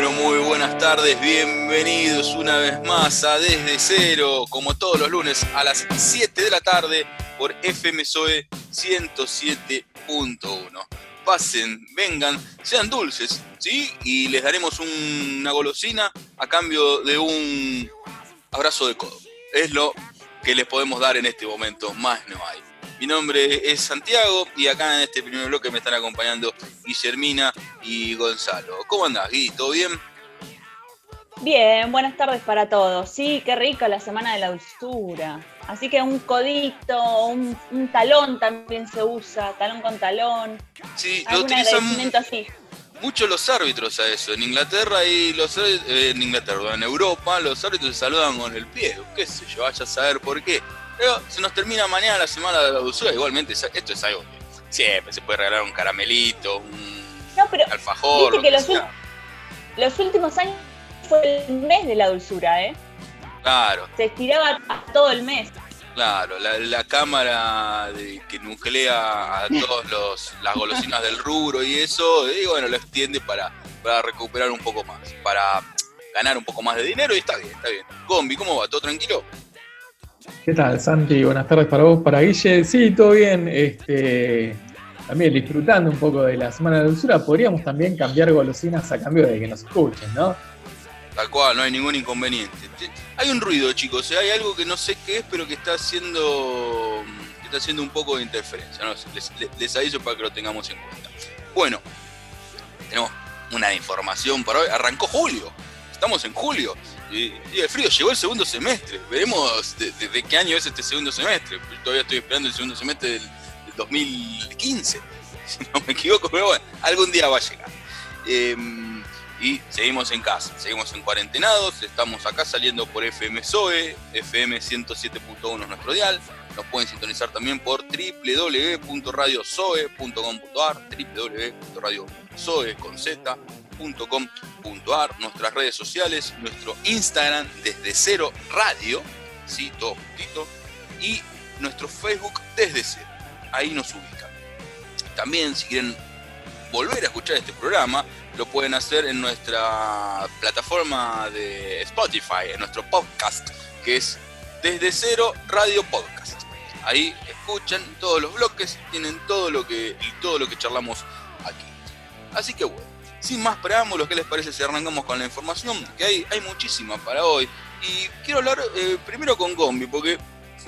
pero muy buenas tardes, bienvenidos una vez más a Desde Cero, como todos los lunes a las 7 de la tarde por FMSOE 107.1. Pasen, vengan, sean dulces, ¿sí? Y les daremos una golosina a cambio de un abrazo de codo. Es lo que les podemos dar en este momento, más no hay. Mi nombre es Santiago y acá en este primer bloque me están acompañando Guillermina y Gonzalo. ¿Cómo andás, Gui? ¿Todo bien? Bien, buenas tardes para todos. Sí, qué rica la semana de la dulzura. Así que un codito, un, talón también se usa, talón con talón. Sí, lo utilizan así. mucho los árbitros a eso. En Inglaterra y los eh, en Inglaterra, en Europa, los árbitros se saludan con el pie. ¿Qué sé yo? Vaya a saber por qué. Pero se nos termina mañana la semana de la dulzura. Igualmente, esto es algo que siempre se puede regalar un caramelito, un alfajor. que los, últimos años fue el mes de la dulzura, ¿eh? Claro. Se estiraba todo el mes. Claro, la, cámara que nuclea a todas las golosinas del rubro y eso, y bueno, lo extiende para, para recuperar un poco más, para ganar un poco más de dinero y está bien, está bien. Gombi, ¿cómo va? ¿Todo tranquilo? ¿Qué tal, Santi? Buenas tardes para vos, para Guille. Sí, todo bien. Este, también disfrutando un poco de la Semana de Dulzura, podríamos también cambiar golosinas a cambio de que nos escuchen, ¿no? Tal cual, no hay ningún inconveniente. Hay un ruido, chicos, ¿eh? hay algo que no sé qué es, pero que está haciendo, está haciendo un poco de interferencia. Les, les aviso para que lo tengamos en cuenta. Bueno, tenemos una información para hoy. Arrancó julio, estamos en julio. Y, el frío llegó el segundo semestre. Veremos de, qué año es este segundo semestre. Yo todavía estoy esperando el segundo semestre del, 2015. Si no me equivoco, pero bueno, algún día va a llegar. Em, y seguimos en casa, seguimos en cuarentenados. Estamos acá saliendo por FM SOE, FM 107.1 es nuestro dial. Nos pueden sintonizar también por www.radiosoe.com.ar, www.radiosoe con Z .com.ar, nuestras redes sociales, nuestro Instagram desde cero radio, sí, todo juntito, y nuestro Facebook desde cero. Ahí nos ubican. También, si quieren volver a escuchar este programa, lo pueden hacer en nuestra plataforma de Spotify, en nuestro podcast, que es Desde Cero Radio Podcast. Ahí escuchan todos los bloques, tienen todo lo que, todo lo que charlamos aquí. Así que bueno, sin más preámbulos, ¿qué les parece si arrancamos con la información? Que hay, hay muchísima para hoy. Y quiero hablar eh, primero con Gombi, porque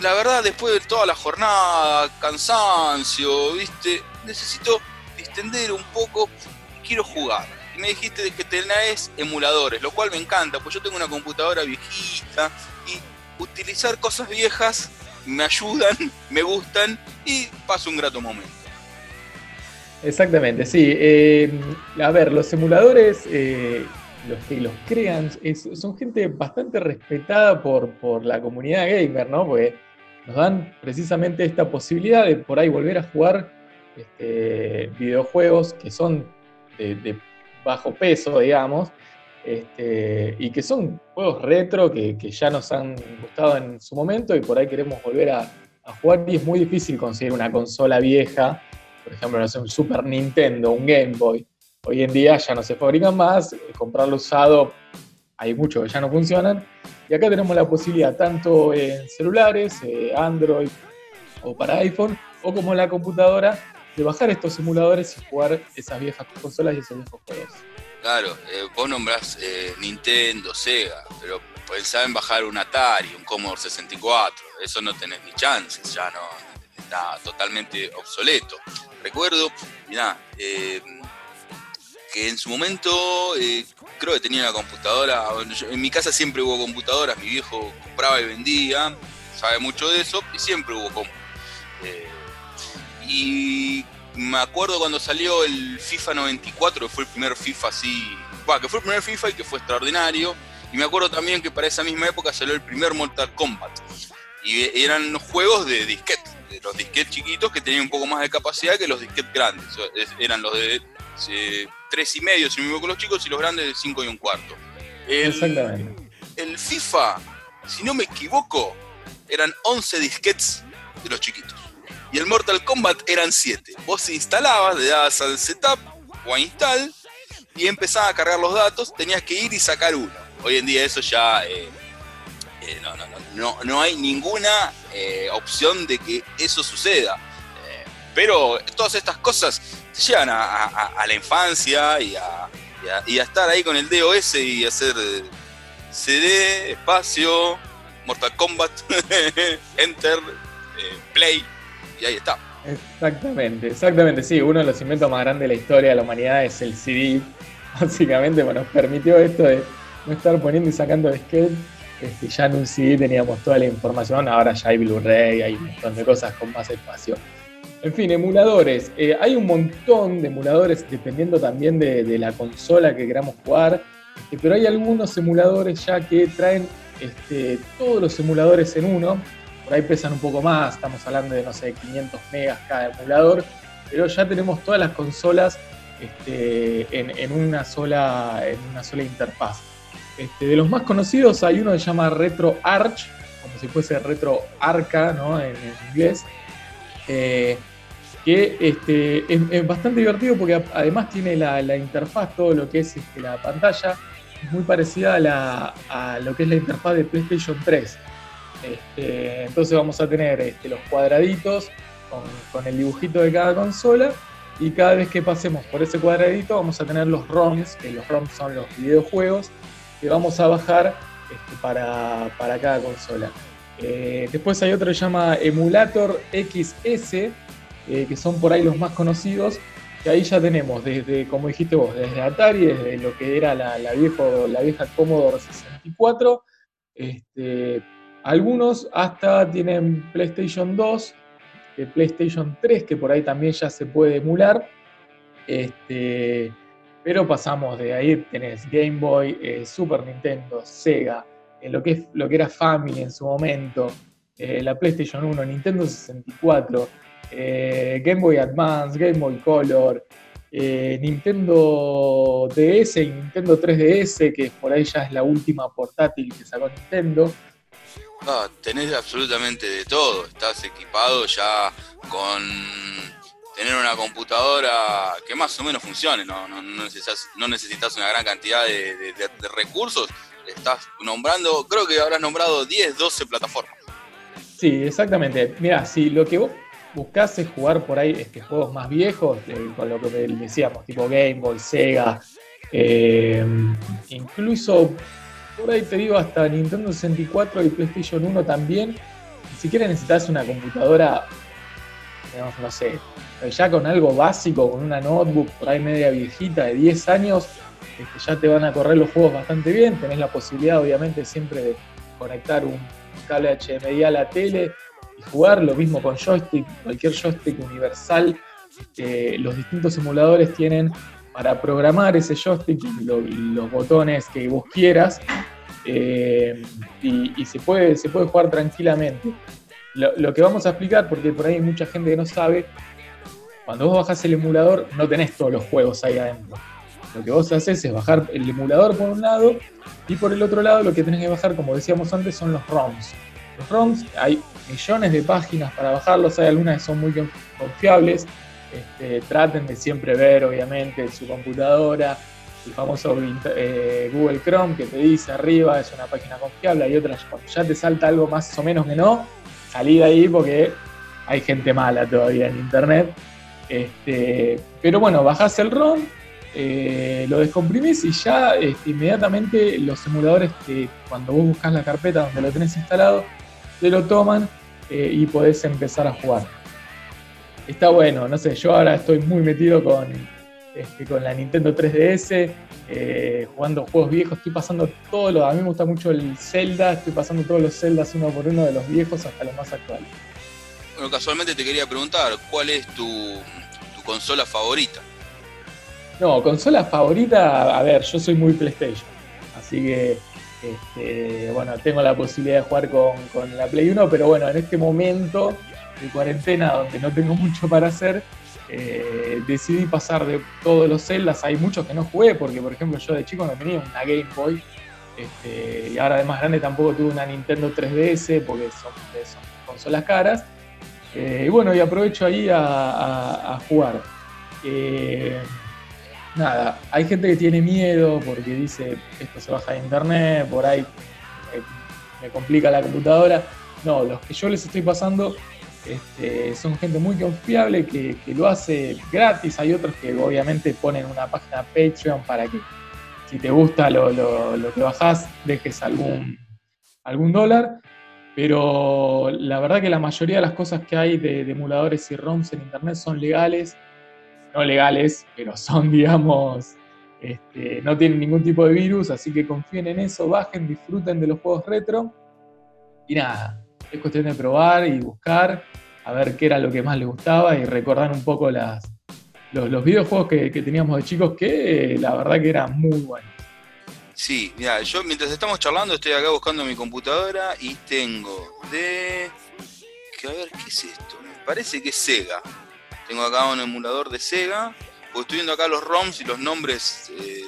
la verdad, después de toda la jornada, cansancio, ¿viste? Necesito distender un poco y quiero jugar. Y me dijiste que tenés emuladores, lo cual me encanta, pues yo tengo una computadora viejita y utilizar cosas viejas me ayudan, me gustan y paso un grato momento. Exactamente, sí. Eh, a ver, los emuladores, eh, los que los crean, son gente bastante respetada por, por la comunidad gamer, ¿no? Porque nos dan precisamente esta posibilidad de por ahí volver a jugar este, videojuegos que son de, bajo peso, digamos, este, y que son juegos retro que, ya nos han gustado en su momento y por ahí queremos volver a jugar y es muy difícil conseguir una consola vieja por ejemplo, no sé, un Super Nintendo, un Game Boy, hoy en día ya no se fabrican más, eh, comprarlo usado, hay muchos que ya no funcionan, y acá tenemos la posibilidad tanto en celulares, eh, Android o para iPhone, o como en la computadora, de bajar estos simuladores y jugar esas viejas consolas y esos viejos juegos. Claro, eh, vos nombrás Nintendo, Sega, pero pensá en bajar un Atari, un Commodore 64, eso no tenés ni chances, ya no, está totalmente obsoleto. Recuerdo, mirá, eh, que en su momento eh, creo que tenía una computadora, en mi casa siempre hubo computadoras, mi viejo compraba y vendía, sabe mucho de eso, y siempre hubo compu. Eh, y me acuerdo cuando salió el FIFA 94, que fue el primer FIFA así, que fue el primer FIFA y que fue extraordinario, y me acuerdo también que para esa misma época salió el primer Mortal Kombat, y eran juegos de disquete los disquetes chiquitos que tenían un poco más de capacidad que los disquetes grandes. Eran los de eh, tres y medio, si me equivoco, los chicos, y los grandes de 5 y un cuarto. El, Exactamente. El FIFA, si no me equivoco, eran 11 disquetes de los chiquitos. Y el Mortal Kombat eran 7. Vos instalabas, le dabas al setup o a install y empezaba a cargar los datos, tenías que ir y sacar uno. Hoy en día eso ya eh, eh, no, no, no, no, hay ninguna eh, opción de que eso suceda. pero todas estas cosas llegan a, la infancia y a, y a, estar ahí con el DOS y hacer CD, espacio, Mortal Kombat, Enter, Play, y ahí está. Exactamente, exactamente, sí, uno de los inventos más grandes de la historia de la humanidad es el CD, básicamente bueno, nos permitió esto de no estar poniendo y sacando disquete. Este, ya en un CD teníamos toda la información, ahora ya hay Blu-ray, hay un montón de cosas con más espacio. En fin, emuladores. Eh, hay un montón de emuladores dependiendo también de, la consola que queramos jugar, este, pero hay algunos emuladores ya que traen este, todos los emuladores en uno. Por ahí pesan un poco más, estamos hablando de, no sé, 500 megas cada emulador, pero ya tenemos todas las consolas este, en, una sola, en una sola interfaz. Este, de los más conocidos hay uno que se llama Retro Arch, como si fuese Retro Arca en, inglés, eh, que este, es, bastante divertido porque además tiene la, interfaz, todo lo que es este, la pantalla, muy parecida a, lo que es la interfaz de PlayStation 3. entonces vamos a tener los cuadraditos con el dibujito de cada consola y cada vez que pasemos por ese cuadradito vamos a tener los ROMs, que los ROMs son los videojuegos, que vamos a bajar este, para, cada consola. Eh, después hay otro que se llama Emulator XS, eh, que son por ahí los más conocidos, que ahí ya tenemos desde, como dijiste vos, desde Atari, desde lo que era la, la, la vieja Commodore 64, este, algunos hasta tienen PlayStation 2, PlayStation 3, que por ahí también ya se puede emular. Este, pero pasamos de ahí, tenés Game Boy, eh, Super Nintendo, Sega, eh, lo, que lo que era Family en su momento, eh, la PlayStation 1, Nintendo 64, Game Boy Advance, Game Boy Color, Nintendo DS y Nintendo 3DS, que por ahí ya es la última portátil que sacó Nintendo. Tenés absolutamente de todo. Estás equipado ya con tener una computadora que más o menos funcione. No, necesitas, una gran cantidad de, recursos. Estás nombrando, creo que habrás nombrado 10, 12 plataformas. Sí, exactamente. Mira, si lo que vos buscás es jugar por ahí este, juegos más viejos, eh, con lo que decíamos, tipo Game Boy, Sega, eh, incluso por ahí te digo hasta Nintendo 64 y PlayStation 1 también. Ni siquiera necesitas una computadora, no sé, ya con algo básico, con una notebook por ahí media viejita de 10 años, este, ya te van a correr los juegos bastante bien. Tenés la posibilidad, obviamente, siempre de conectar un, cable HDMI a la tele y jugar. Lo mismo con joystick, cualquier joystick universal. Los distintos emuladores tienen para programar ese joystick, los botones que vos quieras, eh, y, se, puede, se puede jugar tranquilamente. Lo, que vamos a explicar, porque por ahí hay mucha gente que no sabe, cuando vos bajás el emulador no tenés todos los juegos ahí adentro. Lo que vos haces es bajar el emulador por un lado y por el otro lado lo que tenés que bajar, como decíamos antes, son los ROMs. Los ROMs, hay millones de páginas para bajarlos, hay algunas que son muy confiables, este, traten de siempre ver, obviamente, su computadora, el famoso eh, Google Chrome que te dice arriba es una página confiable, hay otras, cuando ya te salta algo más o menos que no, salí de ahí porque hay gente mala todavía en internet. Este, pero bueno, bajás el ROM, eh, lo descomprimís y ya este, inmediatamente los emuladores, cuando vos buscas la carpeta donde lo tenés instalado, te lo toman eh, y podés empezar a jugar está bueno, no sé, yo ahora estoy muy metido con, este, con la Nintendo 3DS, eh, jugando juegos viejos, estoy pasando todo lo, a mí me gusta mucho el Zelda, estoy pasando todos los Zeldas uno por uno de los viejos hasta los más actuales. Bueno, casualmente te quería preguntar, ¿cuál es tu, consola favorita? No, consola favorita, a ver, yo soy muy PlayStation, así que este, bueno, tengo la posibilidad de jugar con, con la Play 1, pero bueno, en este momento de cuarentena donde no tengo mucho para hacer, eh, decidí pasar de todos los celdas. Hay muchos que no jugué, porque por ejemplo yo de chico no tenía una Game Boy. Este, y ahora de más grande tampoco tuve una Nintendo 3DS porque son, consolas caras. Eh, y bueno, y aprovecho ahí a, jugar. Eh, nada, hay gente que tiene miedo porque dice esto se baja de internet, por ahí me, complica la computadora. No, los que yo les estoy pasando este, son gente muy confiable que, lo hace gratis. Hay otros que obviamente ponen una página Patreon para que si te gusta lo, que bajás, dejes algún, algún dólar. Pero la verdad que la mayoría de las cosas que hay de, de emuladores y ROMs en internet son legales no legales, pero son, digamos, este, no tienen ningún tipo de virus, así que confíen en eso, bajen, disfruten de los juegos retro. Y nada, es cuestión de probar y buscar, a ver qué era lo que más les gustaba y recordar un poco las, los, videojuegos que, teníamos de chicos, que la verdad que eran muy buenos. Sí, mira, yo mientras estamos charlando estoy acá buscando mi computadora y tengo de... Que a ver, ¿qué es esto? Parece que es Sega. Tengo acá un emulador de Sega, pues estoy viendo acá los ROMs y los nombres eh,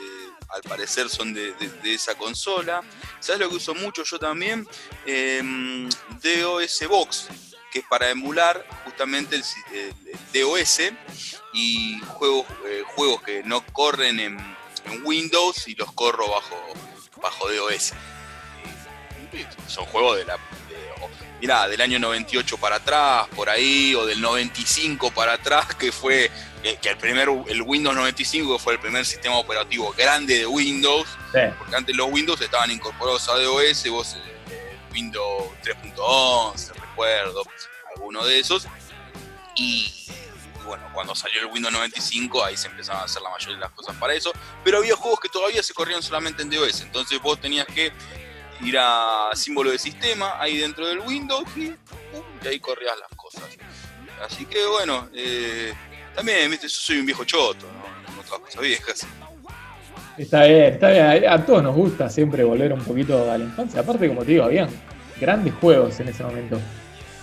al parecer son de, esa consola. ¿Sabes lo que uso mucho yo también? Em, DOS Box, que es para emular justamente el, DOS y juegos, eh, juegos que no corren en, Windows y los corro bajo, bajo DOS. son juegos de la mirá, del año 98 para atrás, por ahí, o del 95 para atrás, que fue eh, que el primer, el Windows 95 fue el primer sistema operativo grande de Windows, porque antes los Windows estaban incorporados a DOS, vos eh, Windows 3.11, recuerdo, alguno de esos, y bueno, cuando salió el Windows 95 ahí se empezaban a hacer la mayoría de las cosas para eso, pero había juegos que todavía se corrían solamente en DOS, entonces vos tenías que ir a símbolo de sistema ahí dentro del Windows y, ahí corrías las cosas. Así que bueno, eh, también, viste, yo soy un viejo choto, ¿no? otras cosas viejas. Está bien, está bien. A todos nos gusta siempre volver un poquito a la infancia. Aparte, como te digo, habían grandes juegos en ese momento.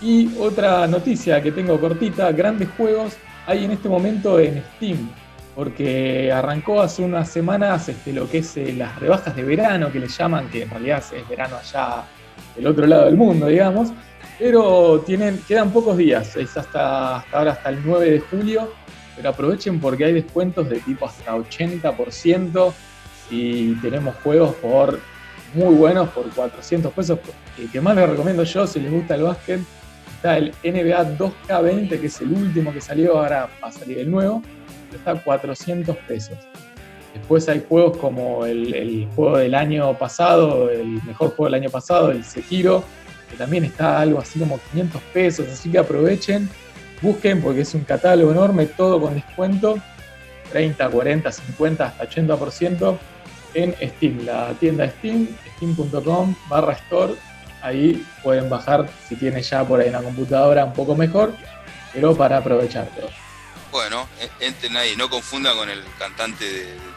Y otra noticia que tengo cortita, grandes juegos hay en este momento en Steam porque arrancó hace unas semanas este, lo que es eh, las rebajas de verano, que le llaman, que en realidad es verano allá del otro lado del mundo, digamos, pero tienen, quedan pocos días, es hasta, ahora, hasta el 9 de julio, pero aprovechen porque hay descuentos de tipo hasta 80% y tenemos juegos por muy buenos, por 400 pesos. El que más les recomiendo yo, si les gusta el básquet, está el NBA 2K20, que es el último que salió, ahora va a salir el nuevo está a 400 pesos. Después hay juegos como el, juego del año pasado, el mejor juego del año pasado, el Sekiro, que también está algo así como 500 pesos, así que aprovechen, busquen porque es un catálogo enorme, todo con descuento, 30, 40, 50, hasta 80% en Steam, la tienda Steam, steam.com barra store, ahí pueden bajar si tienen ya por ahí una computadora un poco mejor, pero para aprovechar todo. Bueno, entren ahí, no confundan con el cantante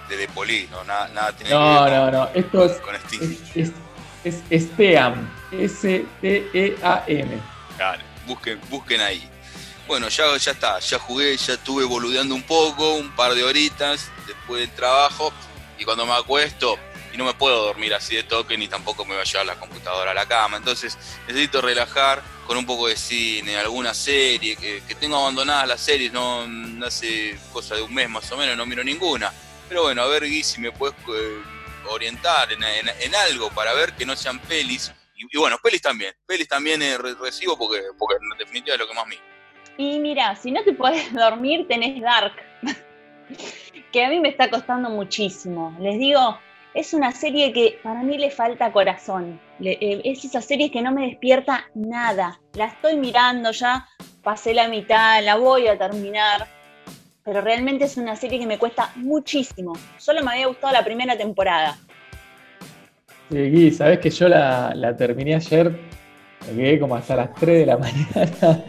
de, de, Poli, no, nada, nada tiene no, que ver no, no, esto es, con Es, es, es Steam, S-T-E-A-M. Claro, busquen, busquen ahui Bueno, ya, ya está, ya jugué, ya estuve boludeando un poco, un par de horitas después del trabajo, y cuando me acuesto, y no me puedo dormir así de toque, ni tampoco me va a llevar la computadora a la cama, entonces necesito relajar con un poco de cine, alguna serie, que, tengo abandonadas las series, no hace cosa de un mes más o menos, no miro ninguna. Pero bueno, a ver, Gui, si me puedes eh, orientar en, algo para ver que no sean pelis. Y, bueno, pelis también, pelis también eh, recibo porque, porque en definitiva es lo que más miro. Y mira, si no te puedes dormir, tenés Dark, que a mí me está costando muchísimo. Les digo, es una serie que para mí le falta corazón. Eh, es esa serie que no me despierta nada. La estoy mirando ya, pasé la mitad, la voy a terminar. Pero realmente es una serie que me cuesta muchísimo. Solo me había gustado la primera temporada. Sí, sabes que yo la, terminé ayer, me quedé como hasta las 3 de la mañana.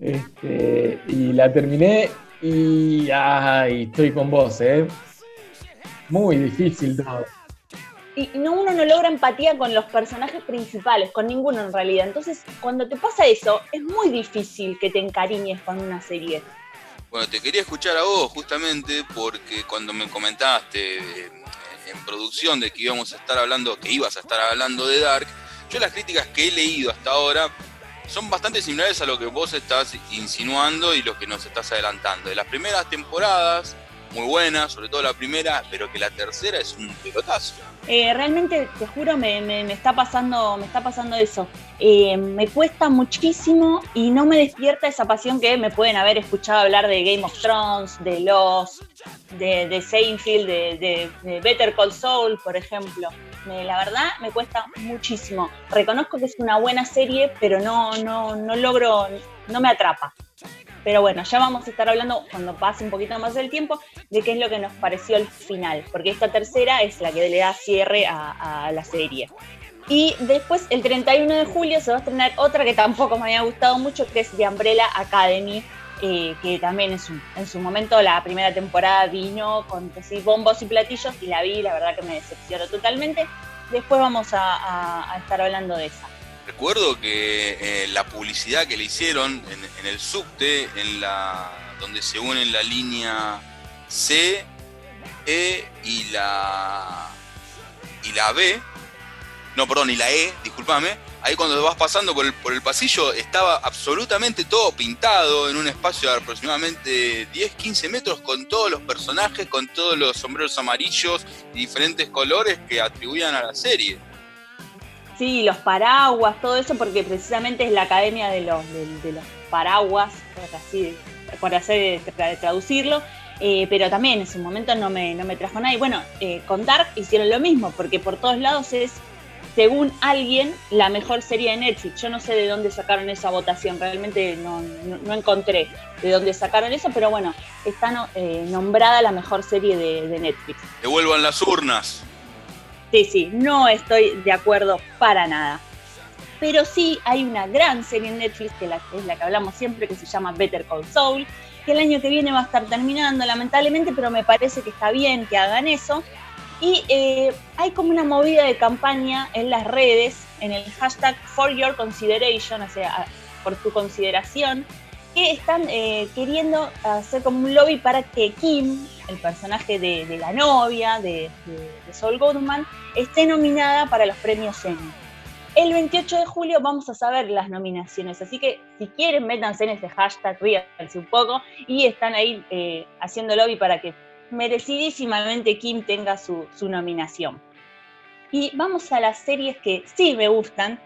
Este, y la terminé y ay, estoy con vos, ¿eh? Muy difícil todo y no, uno no logra empatía con los personajes principales, con ninguno en realidad. Entonces, cuando te pasa eso, es muy difícil que te encariñes con una serie. Bueno, te quería escuchar a vos justamente porque cuando me comentaste en producción de que íbamos a estar hablando, que ibas a estar hablando de Dark, yo las críticas que he leído hasta ahora son bastante similares a lo que vos estás insinuando y lo que nos estás adelantando. De las primeras temporadas, muy buena, sobre todo la primera, pero que la tercera es un pelotazo. Eh, realmente, te juro, me, está pasando, me está pasando eso. Eh, me cuesta muchísimo y no me despierta esa pasión que me pueden haber escuchado hablar de Game of Thrones, de Lost, de, de Seinfeld, de, Better Call Saul, por ejemplo. la verdad, me cuesta muchísimo. Reconozco que es una buena serie, pero no, no, no logro, no me atrapa. Pero bueno, ya vamos a estar hablando cuando pase un poquito más del tiempo de qué es lo que nos pareció al final, porque esta tercera es la que le da cierre a, la serie. Y después, el 31 de julio, se va a estrenar otra que tampoco me había gustado mucho, que es The Umbrella Academy, eh, que también en su, en su momento la primera temporada vino con bombos y platillos y la vi, la verdad que me decepcionó totalmente. Después vamos a estar hablando de esa. Recuerdo que eh, la publicidad que le hicieron en, el subte, en la, donde se unen la línea C, E y la, y la B, no, perdón, y la E, discúlpame, ahí cuando vas pasando por el, por el pasillo estaba absolutamente todo pintado en un espacio de aproximadamente 10, 15 metros con todos los personajes, con todos los sombreros amarillos y diferentes colores que atribuían a la serie. Sí, los paraguas, todo eso, porque precisamente es la academia de los, de, los paraguas, por así, por hacer, traducirlo. Eh, pero también en su momento no me, no me trajo nada. Y bueno, eh, con Dark hicieron lo mismo, porque por todos lados es, según alguien, la mejor serie de Netflix. Yo no sé de dónde sacaron esa votación, realmente no, no, encontré de dónde sacaron eso, pero bueno, está eh, nombrada la mejor serie de, de Netflix. Devuelvan las urnas. Sí, sí, no estoy de acuerdo para nada. Pero sí hay una gran serie en Netflix, que es la que hablamos siempre, que se llama Better Call Saul, que el año que viene va a estar terminando, lamentablemente, pero me parece que está bien que hagan eso. Y eh, hay como una movida de campaña en las redes, en el hashtag for your consideration, o sea, por tu consideración, están eh, queriendo hacer como un lobby para que Kim, el personaje de, la novia de, de, Saul Goodman, esté nominada para los premios Emmy. El 28 de julio vamos a saber las nominaciones, así que si quieren métanse en este hashtag, ríanse un poco y están ahí eh, haciendo lobby para que merecidísimamente Kim tenga su nominación. Y vamos a las series que sí me gustan,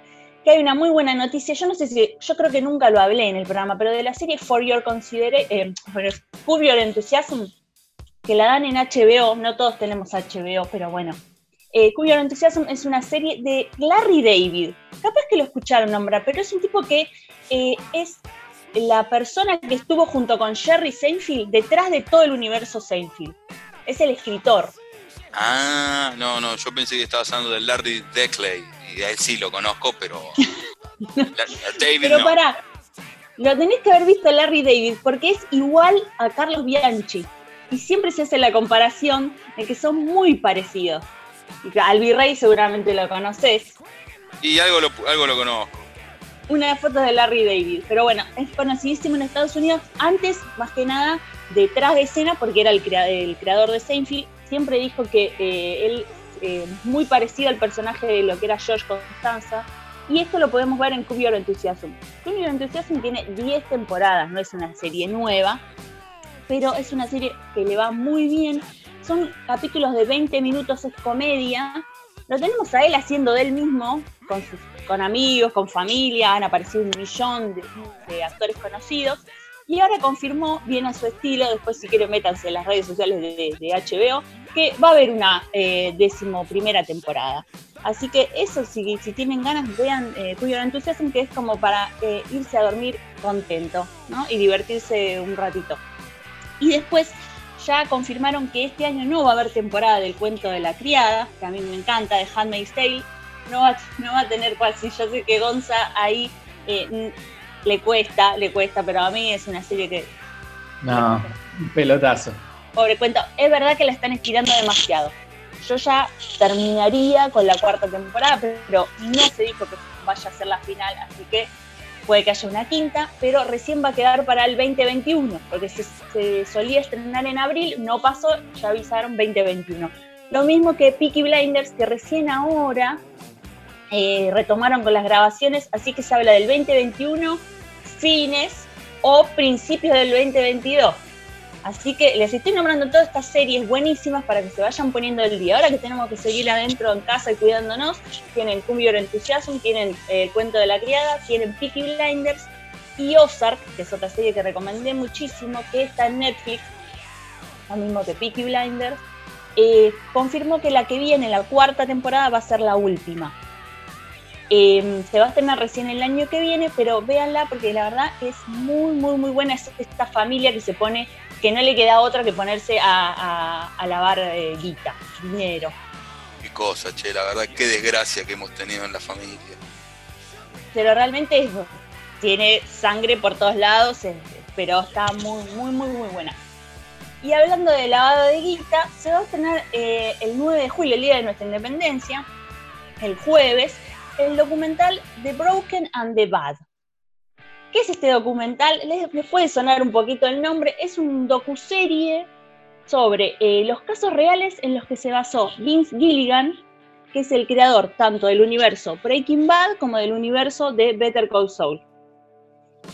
que hay una muy buena noticia. Yo no sé si, yo creo que nunca lo hablé en el programa, pero de la serie For Your Consideration, eh, For Your Enthusiasm, que la dan en HBO, no todos tenemos HBO, pero bueno. Eh, Your Enthusiasm es una serie de Larry David. Capaz que lo escucharon nombrar, pero es un tipo que eh, es la persona que estuvo junto con Jerry Seinfeld detrás de todo el universo Seinfeld. Es el escritor. Ah, no, no, yo pensé que estaba hablando de Larry Deckley y a él sí lo conozco, pero. David pero pará, lo tenés que haber visto a Larry David, porque es igual a Carlos Bianchi. Y siempre se hace la comparación de que son muy parecidos. Y al virrey seguramente lo conoces. Y algo lo, algo lo conozco. Una foto de Larry David. Pero bueno, es conocidísimo en Estados Unidos. Antes, más que nada, detrás de escena, porque era el, creador de Seinfeld. Siempre dijo que eh, él eh, muy parecido al personaje de lo que era George Constanza. Y esto lo podemos ver en Curb Your Enthusiasm. Curb Your Enthusiasm tiene 10 temporadas, no es una serie nueva, pero es una serie que le va muy bien. Son capítulos de 20 minutos, es comedia. Lo tenemos a él haciendo de él mismo, con, sus, con amigos, con familia, han aparecido un millón de actores conocidos. Y ahora confirmó, bien a su estilo, después si quieren métanse en las redes sociales de, HBO, que va a haber una eh, décimo primera temporada. Así que eso, si, si tienen ganas, vean eh, Cuyo Entusiasmo, que es como para eh, irse a dormir contento ¿no? y divertirse un ratito. Y después ya confirmaron que este año no va a haber temporada del cuento de la criada, que a mí me encanta, de Handmaid's Tale. No va, no va a tener cual, si yo sé que Gonza ahí eh, le cuesta, le cuesta, pero a mí es una serie que... No, un pelotazo. Pobre cuento, es verdad que la están estirando demasiado. Yo ya terminaría con la cuarta temporada, pero no se dijo que vaya a ser la final, así que puede que haya una quinta, pero recién va a quedar para el 2021, porque se, se solía estrenar en abril, no pasó, ya avisaron 2021. Lo mismo que Peaky Blinders, que recién ahora eh, retomaron con las grabaciones, así que se habla del 2021, fines o principios del 2022. Así que les estoy nombrando todas estas series buenísimas para que se vayan poniendo el día. Ahora que tenemos que seguir adentro en casa y cuidándonos, tienen Cumbia Enthusiasm, tienen El cuento de la criada, tienen Peaky Blinders y Ozark, que es otra serie que recomendé muchísimo, que está en Netflix, lo mismo que Peaky Blinders. Eh, confirmó que la que viene, la cuarta temporada, va a ser la última. Em, se va a estrenar recién el año que viene, pero véanla porque la verdad es muy, muy, muy buena. Es esta familia que se pone, que no le queda otra que ponerse a, lavar eh, guita, dinero. Qué cosa, che, la verdad, qué desgracia que hemos tenido en la familia. Pero realmente tiene sangre por todos lados, pero está muy, muy, muy, muy buena. Y hablando de lavado de guita, se va a estrenar eh, el 9 de julio, el día de nuestra independencia, el jueves, el documental The Broken and the Bad. ¿Qué es este documental? Les, puede sonar un poquito el nombre. Es un docuserie sobre eh, los casos reales en los que se basó Vince Gilligan, que es el creador tanto del universo Breaking Bad como del universo de Better Call Saul.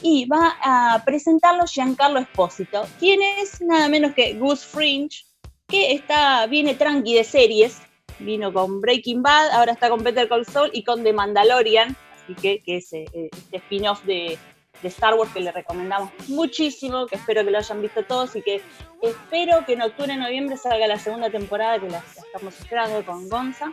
Y va a presentarlo Giancarlo Espósito, quien es nada menos que Gus Fringe, que está, viene tranqui de series, vino con Breaking Bad, ahora está con Better Call Saul y con The Mandalorian, así que, que es eh, este spin-off de, Star Wars que le recomendamos muchísimo, que espero que lo hayan visto todos y que espero que en octubre, noviembre salga la segunda temporada que la, estamos esperando con Gonza.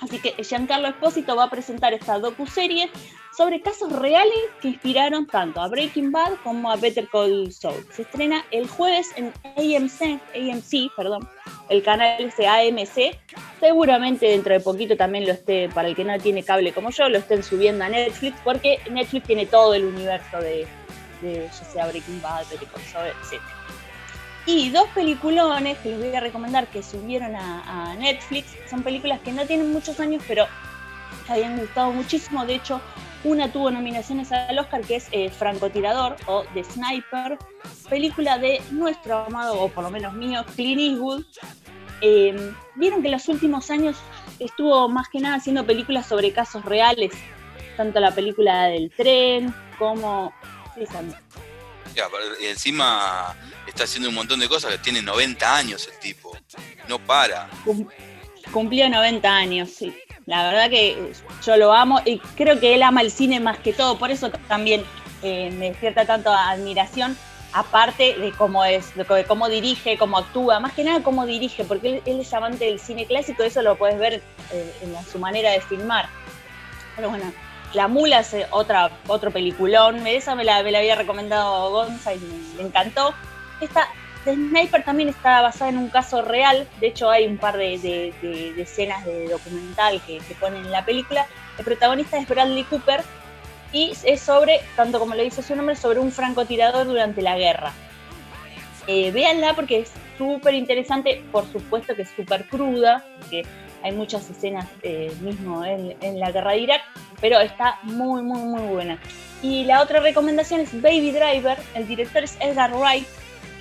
Así que Giancarlo Espósito va a presentar esta docu-serie sobre casos reales que inspiraron tanto a Breaking Bad como a Better Call Saul. Se estrena el jueves en AMC, AMC perdón, el canal ese AMC. Seguramente dentro de poquito también lo esté, para el que no tiene cable como yo, lo estén subiendo a Netflix, porque Netflix tiene todo el universo de, ya sea Breaking Bad, Better Call Saul, etc. Y dos peliculones que les voy a recomendar que subieron a, Netflix, son películas que no tienen muchos años, pero habían gustado muchísimo. De hecho, una tuvo nominaciones al Oscar, que es eh, Francotirador o The Sniper, película de nuestro amado, o por lo menos mío, Clint Eastwood. Em, vieron que en los últimos años estuvo más que nada haciendo películas sobre casos reales, tanto la película del tren como... y encima está haciendo un montón de cosas que tiene 90 años el tipo, no para. cumplió 90 años, sí. La verdad que yo lo amo y creo que él ama el cine más que todo, por eso también eh, me despierta tanto admiración, aparte de cómo es, cómo dirige, cómo actúa, más que nada cómo dirige, porque él, es amante del cine clásico, eso lo puedes ver eh, en su manera de filmar. Pero bueno, La Mula es otra, otro peliculón, esa me la, me la había recomendado Gonza y me, encantó. Esta Sniper también está basada en un caso real, de hecho hay un par de, escenas de documental que, se ponen en la película. El protagonista es Bradley Cooper y es sobre, tanto como lo dice su nombre, sobre un francotirador durante la guerra. Eh, véanla porque es súper interesante, por supuesto que es súper cruda, porque hay muchas escenas eh, mismo en, en, la guerra de Irak, pero está muy, muy, muy buena. Y la otra recomendación es Baby Driver, el director es Edgar Wright,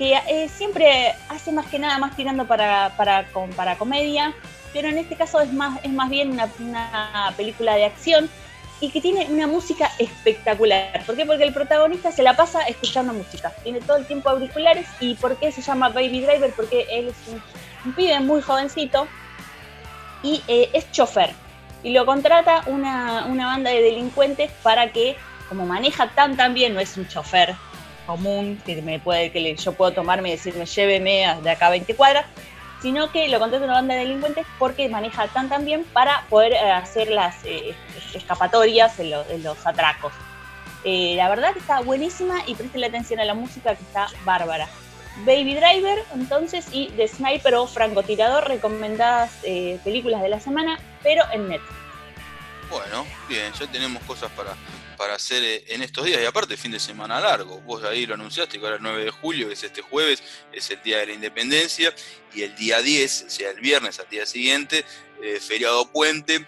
que eh, siempre hace más que nada más tirando para, para, comedia, pero en este caso es más, es más bien una, película de acción y que tiene una música espectacular. ¿Por qué? Porque el protagonista se la pasa escuchando música. Tiene todo el tiempo auriculares. ¿Y por qué se llama Baby Driver? Porque él es un, pibe muy jovencito y eh, es chofer. Y lo contrata una, una banda de delincuentes para que, como maneja tan tan bien, no es un chofer común que me puede que yo puedo tomarme y decirme lléveme de acá a 20 cuadras, sino que lo contrata una banda de delincuentes porque maneja tan tan bien para poder eh, hacer las eh, escapatorias en, los atracos. Eh, la verdad que está buenísima y presten atención a la música que está bárbara. Baby Driver, entonces, y The Sniper o Francotirador, recomendadas películas de la semana, pero en Netflix. Bueno, bien, ya tenemos cosas para, para hacer eh, en estos días. Y aparte, fin de semana largo. Vos ahí lo anunciaste que ahora el 9 de julio, que es este jueves, es el Día de la Independencia. Y el día 10, o sea, el viernes al día siguiente, eh, feriado puente.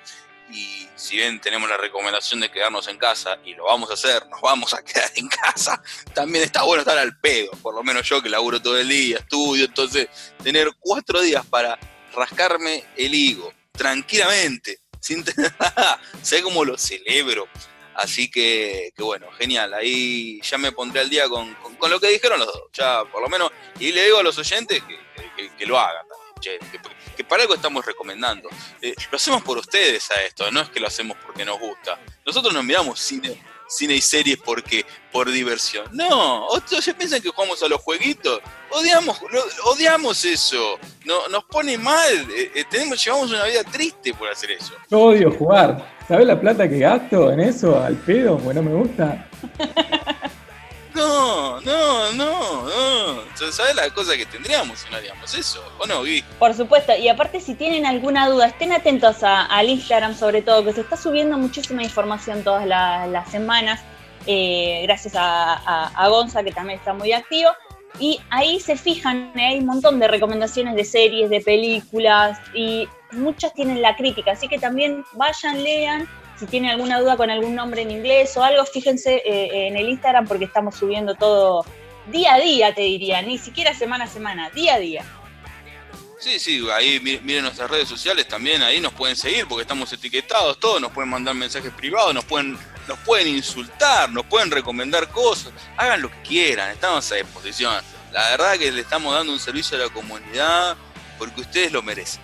Y si bien tenemos la recomendación de quedarnos en casa, y lo vamos a hacer, nos vamos a quedar en casa, también está bueno estar al pedo. Por lo menos yo que laburo todo el día, estudio. Entonces, tener cuatro días para rascarme el higo tranquilamente sin tener nada. ¿Sabes cómo lo celebro? Así que, bueno, genial. Ahí ya me pondré al día con, lo que dijeron los dos. Ya, por lo menos. Y le digo a los oyentes que, lo hagan. que, para algo estamos recomendando. Eh, lo hacemos por ustedes a esto, no es que lo hacemos porque nos gusta. Nosotros nos miramos cine cine y series porque por diversión. No, otros se piensan que jugamos a los jueguitos. Odiamos, odiamos eso. No, nos pone mal. Eh, eh, tenemos, llevamos una vida triste por hacer eso. Yo odio jugar. ¿Sabes la plata que gasto en eso al pedo? Porque no me gusta. No, no, no, no. ¿Sabes la cosa que tendríamos si no haríamos eso? ¿O no, Gui? Por supuesto. Y aparte, si tienen alguna duda, estén atentos al Instagram, sobre todo, que se está subiendo muchísima información todas las semanas. Eh, gracias a, Gonza, que también está muy activo. Y ahí se fijan, eh, hay un montón de recomendaciones de series, de películas, y muchas tienen la crítica. Así que también vayan, lean si tienen alguna duda con algún nombre en inglés o algo, fíjense eh, en el Instagram porque estamos subiendo todo día a día, te diría, ni siquiera semana a semana, día a día. Sí, sí, ahí miren nuestras redes sociales también, ahí nos pueden seguir porque estamos etiquetados, todos nos pueden mandar mensajes privados, nos pueden, nos pueden insultar, nos pueden recomendar cosas, hagan lo que quieran, estamos a disposición. La verdad que le estamos dando un servicio a la comunidad porque ustedes lo merecen.